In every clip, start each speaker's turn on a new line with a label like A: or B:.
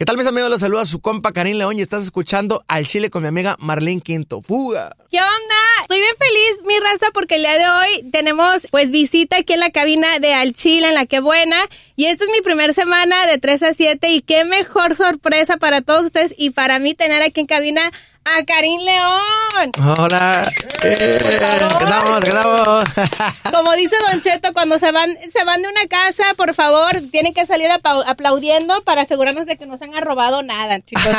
A: ¿Qué tal mis amigos? Los saluda su compa Karim León y estás escuchando Al Chile con mi amiga Marlene Quinto. ¡Fuga!
B: ¿Qué onda? Estoy bien feliz, mi raza, porque el día de hoy tenemos pues visita aquí en la cabina de Al Chile, en la que buena. Y esta es mi primera semana de 3 a 7 y qué mejor sorpresa para todos ustedes y para mí tener aquí en cabina a Karim León.
A: Hola. Eh. ¿Qué tal?
B: Como dice Don Cheto, cuando se van, se van de una casa, por favor, tienen que salir aplaudiendo para asegurarnos de que no se han robado nada, chicos.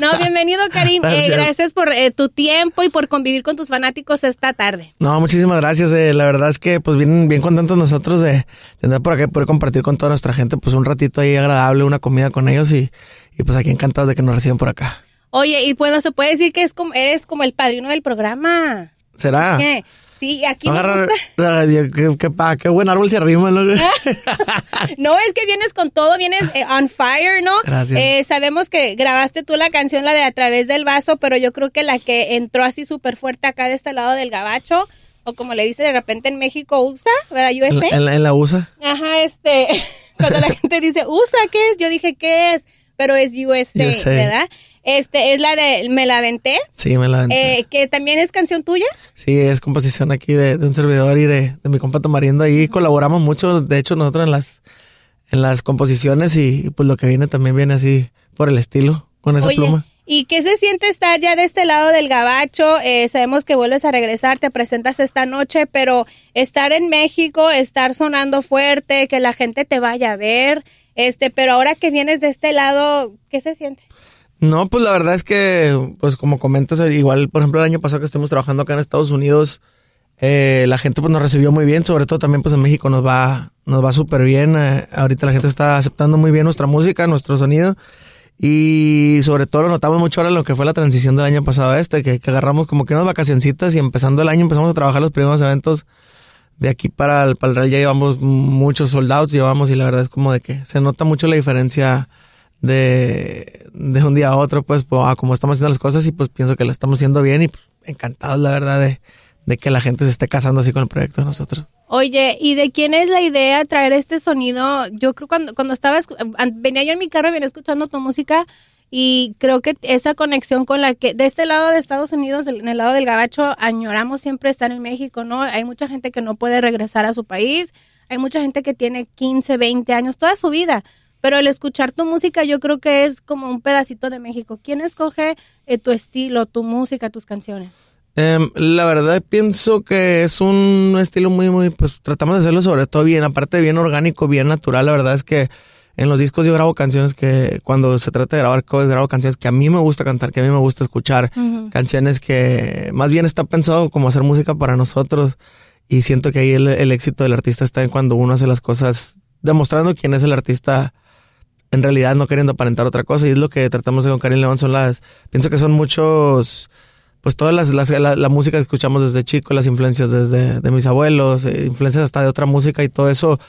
B: No, bienvenido, Karim. Eh,
A: Gracias.
B: por eh, tu tiempo y por convivir con tus fanáticos esta tarde.
A: No, muchísimas gracias. La verdad es que pues bien, bien contentos nosotros de, andar por acá poder compartir con toda nuestra gente pues un ratito ahí agradable, una comida con ellos y, y pues aquí encantados de que nos reciban por acá.
B: Oye, y bueno, se puede decir que es como, eres como el padrino del programa.
A: ¿Será?
B: ¿Qué? Sí, aquí
A: Agarra- qué, qué qué buen árbol se arrima, ¿no?
B: No, es que vienes con todo, vienes eh, on fire, ¿no?
A: Gracias.
B: Eh, sabemos que grabaste tú la canción, la de A través del vaso, pero yo creo que la que entró así súper fuerte acá de este lado del gabacho, o como le dice de repente en México, USA, ¿verdad? USA.
A: en la- en la USA.
B: Ajá, este, cuando la gente dice USA, ¿qué es? Yo dije, ¿qué es? Pero es USA,
A: USA.
B: ¿verdad? Este, es la de Me la aventé,
A: Sí, me la aventé.
B: eh, que también es canción tuya.
A: Sí, es composición aquí de, de un servidor y de, de mi compa Tamarindo. Ahí colaboramos mucho, de hecho, nosotros en las, en las composiciones y, pues lo que viene también viene así por el estilo, con esa
B: Oye,
A: pluma.
B: ¿y qué se siente estar ya de este lado del gabacho? Eh, sabemos que vuelves a regresar, te presentas esta noche, pero estar en México, estar sonando fuerte, que la gente te vaya a ver, este, pero ahora que vienes de este lado, ¿qué se siente?
A: No, pues la verdad es que, pues como comentas, igual, por ejemplo, el año pasado que estuvimos trabajando acá en Estados Unidos, eh, la gente pues nos recibió muy bien, sobre todo también pues en México nos va, nos va súper bien. eh, ahorita la gente está aceptando muy bien nuestra música, nuestro sonido. Y sobre todo lo notamos mucho ahora en lo que fue la transición del año pasado a este, que, que agarramos como que unas vacacioncitas y empezando el año empezamos a trabajar los primeros eventos de aquí para el, para el Real ya llevamos muchos soldados, llevamos y la verdad es como de que se nota mucho la diferencia de, de un día a otro, pues, pues, ah, como estamos haciendo las cosas y pues pienso que lo estamos haciendo bien y pues, encantados, la verdad, de, de que la gente se esté casando así con el proyecto de nosotros.
B: Oye, ¿y de quién es la idea traer este sonido? Yo creo cuando cuando estaba venía yo en mi carro, venía escuchando tu música y creo que esa conexión con la que de este lado de Estados Unidos, en el lado del gabacho, añoramos siempre estar en México, ¿no? Hay mucha gente que no puede regresar a su país, hay mucha gente que tiene 15, 20 años, toda su vida. Pero el escuchar tu música yo creo que es como un pedacito de México. ¿Quién escoge eh, tu estilo, tu música, tus canciones?
A: Em, la verdad pienso que es un estilo muy, muy, pues tratamos de hacerlo sobre todo bien, aparte bien orgánico, bien natural, la verdad es que en los discos yo grabo canciones que cuando se trata de grabar covers, grabo canciones que a mí me gusta cantar, que a mí me gusta escuchar, canciones que más bien está pensado como hacer música para nosotros y siento que ahí el, el éxito del artista está en cuando uno hace las cosas demostrando quién es el artista en realidad no queriendo aparentar otra cosa y es lo que tratamos de con Karim León son las pienso que son muchos pues todas las, las- la, música que escuchamos desde chico las influencias desde de mis abuelos eh, influencias hasta de otra música y todo eso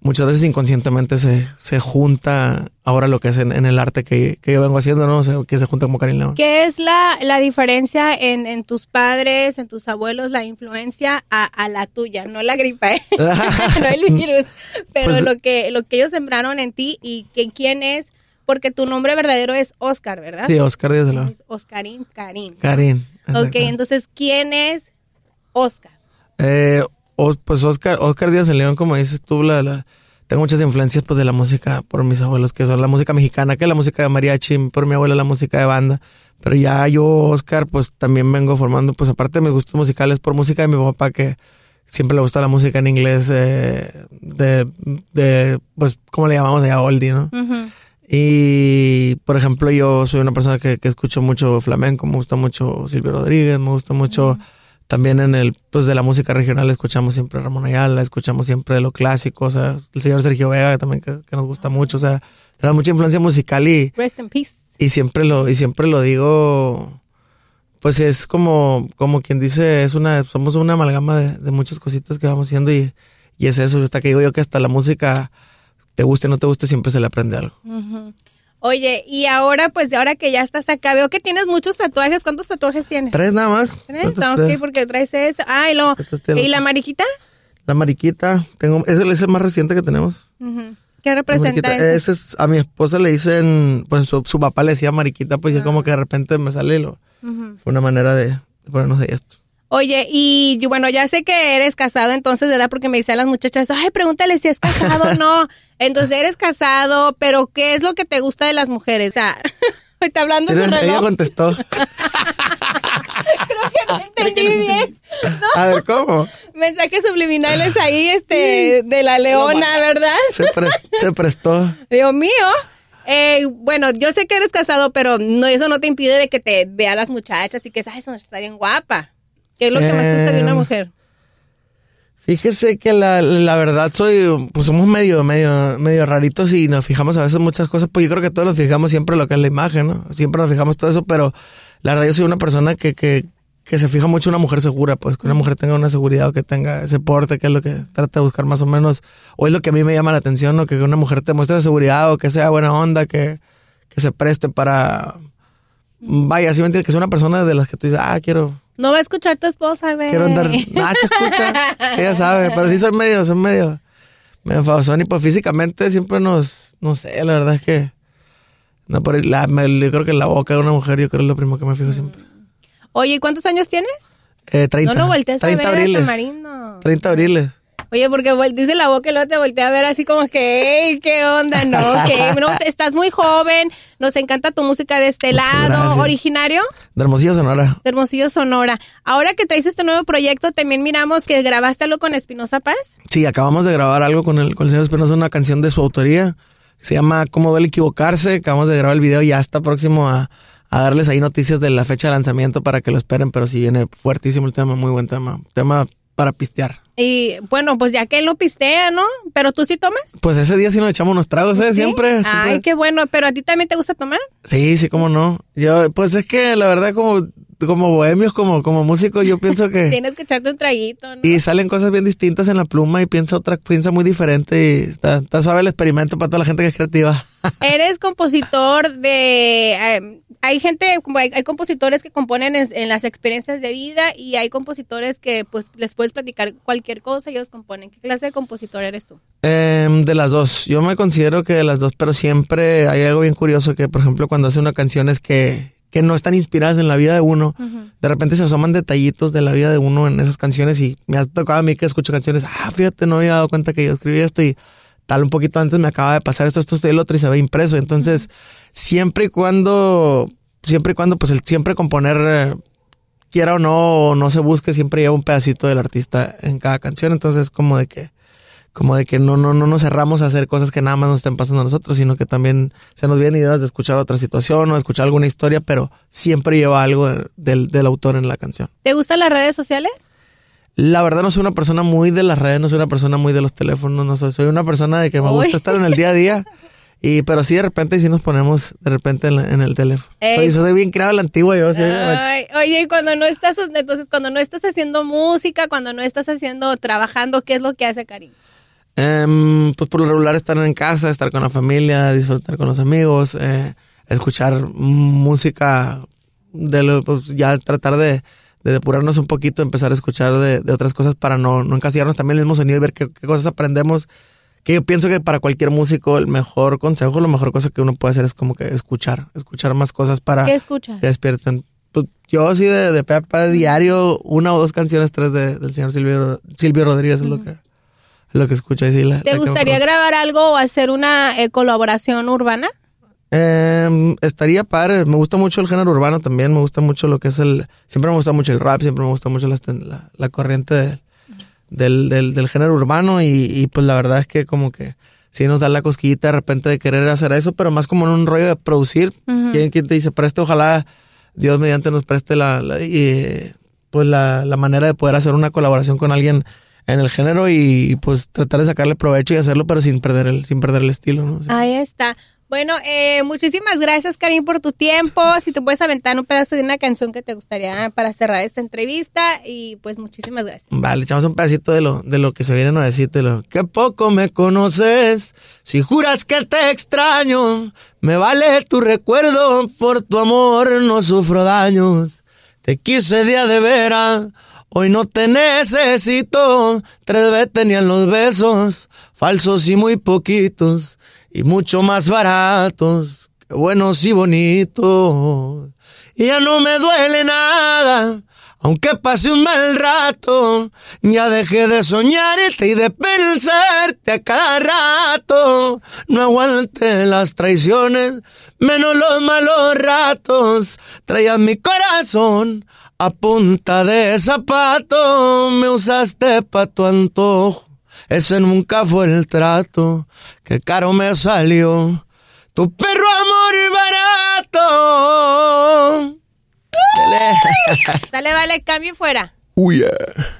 A: muchas veces inconscientemente se, se junta ahora lo que es en, en el arte que, que yo vengo haciendo no o sea, que se junta como Karim León
B: ¿Qué es la, la diferencia en, en tus padres, en tus abuelos, la influencia a, a la tuya? No la gripa, ¿eh? no el virus, pero
A: Pues-
B: lo que lo que ellos sembraron en ti y que quién es, porque tu nombre verdadero es Oscar, ¿verdad?
A: sí Oscar Díaz de
B: Oscarín Karim.
A: Karim
B: Ok, entonces, ¿quién es Oscar?
A: Eh, o- pues Oscar, Oscar Díaz de León, como dices tú, la, la- tengo muchas influencias pues de la música por mis abuelos, que son la música mexicana, que es la música de mariachi, por mi abuela la música de banda. Pero ya yo, Oscar, pues también vengo formando, pues aparte de mis gustos musicales, por música de mi papá, que siempre le gusta la música en inglés, eh, de, de, pues, ¿cómo le llamamos? De oldie, ¿no? Y, por ejemplo, yo soy una persona que, que escucho mucho flamenco, me gusta mucho Silvio Rodríguez, me gusta mucho también en el, pues de la música regional escuchamos siempre Ramón Ayala, escuchamos siempre lo clásico, o sea, el señor Sergio Vega también que, que nos gusta mucho, o sea, tenemos mucha influencia musical y,
B: Rest in peace.
A: y siempre lo, y siempre lo digo, pues es como, como quien dice, es una, somos una amalgama de, de muchas cositas que vamos haciendo y, y es eso, hasta que digo yo que hasta la música, te guste o no te guste, siempre se le aprende algo.
B: Ujú. Oye, y ahora, pues ahora que ya estás acá, veo que tienes muchos tatuajes. ¿Cuántos tatuajes tienes?
A: Tres nada más.
B: ¿Tres?
A: Estos
B: Ah, ok, porque traes esto. Ah, y, lo, ¿y la mariquita?
A: La mariquita, tengo, es el, es el más reciente que tenemos.
B: ¿Qué representa eso?
A: ese es, a mi esposa le dicen, pues su, su papá le decía mariquita, pues y como que de repente me sale lo, fue una manera de, de ponernos de esto.
B: Oye, y bueno, ya sé que eres casado entonces, ¿verdad? Porque me dicen las muchachas, ay, pregúntale si es casado o no. Entonces, eres casado, pero ¿qué es lo que te gusta de las mujeres? O sea, está hablando su
A: Ella, ella
B: reloj.
A: contestó,
B: Creo que no entendí bien.
A: a ver, ¿cómo?
B: Mensajes subliminales ahí, este, de la leona, ¿verdad?
A: Se, pre- se prestó.
B: Dios mío. Eh, bueno, yo sé que eres casado, pero no, eso no te impide de que te vea las muchachas y que, ay, esa muchacha está bien guapa. ¿Qué es lo que más te gusta de una
A: Eh,
B: mujer?
A: Fíjese que la, la verdad soy, pues somos medio, medio, medio raritos y nos fijamos a veces muchas cosas, pues yo creo que todos nos fijamos siempre en lo que es la imagen, ¿no? Siempre nos fijamos todo eso, pero la verdad yo soy una persona que, que, que se fija mucho en una mujer segura, pues que una mujer tenga una seguridad o que tenga ese porte, que es lo que trata de buscar más o menos, o es lo que a mí me llama la atención, ¿no? Que una mujer te muestre seguridad o que sea buena onda, que, que se preste para, vaya, si me entiendes, que sea una persona de las que tú dices, ah, quiero,
B: No va a escuchar tu esposa, güey.
A: Quiero andar. Ah, se escucha. Sí, ya sabe. Pero sí soy medio, soy medio. Medio fabazón. Y pues físicamente siempre nos. No sé, la verdad es que. No, por la, me- yo creo que la boca de una mujer, yo creo que es lo primero que me fijo siempre.
B: Oye, ¿y cuántos años tienes?
A: Eh, 30.
B: No lo voltees a
A: 30
B: ver,
A: abriles.
B: Tamarindo.
A: 30 abriles.
B: Oye, porque dice la boca y luego te voltea a ver así como que, "Ey, ¿qué onda? No, ok. No, estás muy joven, nos encanta tu música de este lado, originario
A: De Hermosillo, Sonora.
B: de Hermosillo, Sonora. Ahora que traes este nuevo proyecto, también miramos que grabaste algo con Espinosa Paz.
A: Sí, acabamos de grabar algo con el, con el señor Espinosa, una canción de su autoría. Se llama ¿Cómo duele equivocarse? Acabamos de grabar el video y ya está próximo a, a darles ahí noticias de la fecha de lanzamiento para que lo esperen, pero sí viene fuertísimo el tema, muy buen tema. Tema para pistear.
B: Y bueno, pues ya que él no pistea, ¿no? Pero tú sí tomas.
A: Pues ese día sí nos echamos unos tragos, ¿eh?
B: ¿Sí?
A: Siempre.
B: Ay, qué bueno. Pero a ti también te gusta tomar.
A: Sí, sí, cómo no. Yo, pues es que la verdad como, como bohemios, como, como músicos, yo pienso que...
B: Tienes que echarte un traguito, ¿no?
A: Y salen cosas bien distintas en la pluma y piensa otra, piensa muy diferente y está, está suave el experimento para toda la gente que es creativa.
B: Eres compositor de... eh, hay gente, como hay, hay compositores que componen en, en las experiencias de vida y hay compositores que pues les puedes platicar cualquier cosa y ellos componen. ¿Qué clase de compositor eres tú?
A: Em, de las dos, yo me considero que de las dos, pero siempre hay algo bien curioso que, por ejemplo, cuando hace una canción es que, que no están inspiradas en la vida de uno, de repente se asoman detallitos de la vida de uno en esas canciones y me ha tocado a mí que escucho canciones, ah, fíjate, no había dado cuenta que yo escribí esto y tal un poquito antes me acaba de pasar esto, esto, esto y el otro y se ve impreso. Entonces, siempre y cuando, siempre y cuando, pues el siempre componer, eh, quiera o no, o no se busque, siempre lleva un pedacito del artista en cada canción. Entonces, como de que, como de que no, no, no nos cerramos a hacer cosas que nada más nos estén pasando a nosotros, sino que también se nos vienen ideas de escuchar otra situación o de escuchar alguna historia, pero siempre lleva algo de- del, del autor en la canción.
B: ¿Te gustan las redes sociales?
A: La verdad no soy una persona muy de las redes, no soy una persona muy de los teléfonos, no soy, soy una persona de que me
B: Uy.
A: gusta estar en el día a día. Y, pero sí de repente sí nos ponemos de repente en, la- en el teléfono.
B: Ey.
A: Soy, soy bien creado a la antigua yo. sí.
B: Ay, oye, y cuando no estás, entonces cuando no estás haciendo música, cuando no estás haciendo, trabajando, ¿qué es lo que hace Karim?
A: Em, pues por lo regular estar en casa, estar con la familia, disfrutar con los amigos, eh, escuchar música, de lo, pues ya tratar de, de depurarnos un poquito, empezar a escuchar de, de otras cosas para no, no encasillarnos también el mismo sonido y ver qué, qué cosas aprendemos. Que yo pienso que para cualquier músico el mejor consejo, la mejor cosa que uno puede hacer es como que escuchar, escuchar más cosas para
B: ¿Qué escuchas?
A: que despierten. Pues yo sí de, de pe a pa diario, una o dos canciones, tres de, del señor Silvio, Silvio Rodríguez es lo que, es lo que escucho. y sí, la-
B: ¿Te gustaría grabar algo o hacer una eh, colaboración urbana?
A: Em, estaría padre, me gusta mucho el género urbano también, me gusta mucho lo que es el, siempre me gusta mucho el rap, siempre me gusta mucho la, la, la corriente de- del, del, del género urbano y, y, pues la verdad es que como que sí nos da la cosquillita de repente de querer hacer eso, pero más como en un rollo de producir.
B: Ujú.
A: ¿Quién, quién te dice preste? Ojalá Dios mediante nos preste la, la- y, pues la, la manera de poder hacer una colaboración con alguien en el género y, pues tratar de sacarle provecho y hacerlo, pero sin perder el, sin perder el estilo, ¿no? Sí.
B: Ahí está. Bueno, eh, muchísimas gracias, Karim, por tu tiempo. Si te puedes aventar un pedazo de una canción que te gustaría para cerrar esta entrevista. Y pues muchísimas gracias.
A: Vale, echamos un pedacito de lo, de lo que se viene nuevecito. lo que poco me conoces. Si juras que te extraño, me vale tu recuerdo. Por tu amor no sufro daños. Te quise día de vera. Hoy no te necesito. Tres veces tenían los besos. Falsos y muy poquitos. y mucho más baratos que buenos y bonitos. Y ya no me duele nada, aunque pase un mal rato. Ya dejé de soñarte y de pensarte a cada rato. No aguante las traiciones, menos los malos ratos. Traías mi corazón a punta de zapato. Me usaste pa' tu antojo ese nunca fue el trato que caro me salió. Tu perro amor barato.
B: Dale, vale, cambio y fuera.
A: Uy, yeah.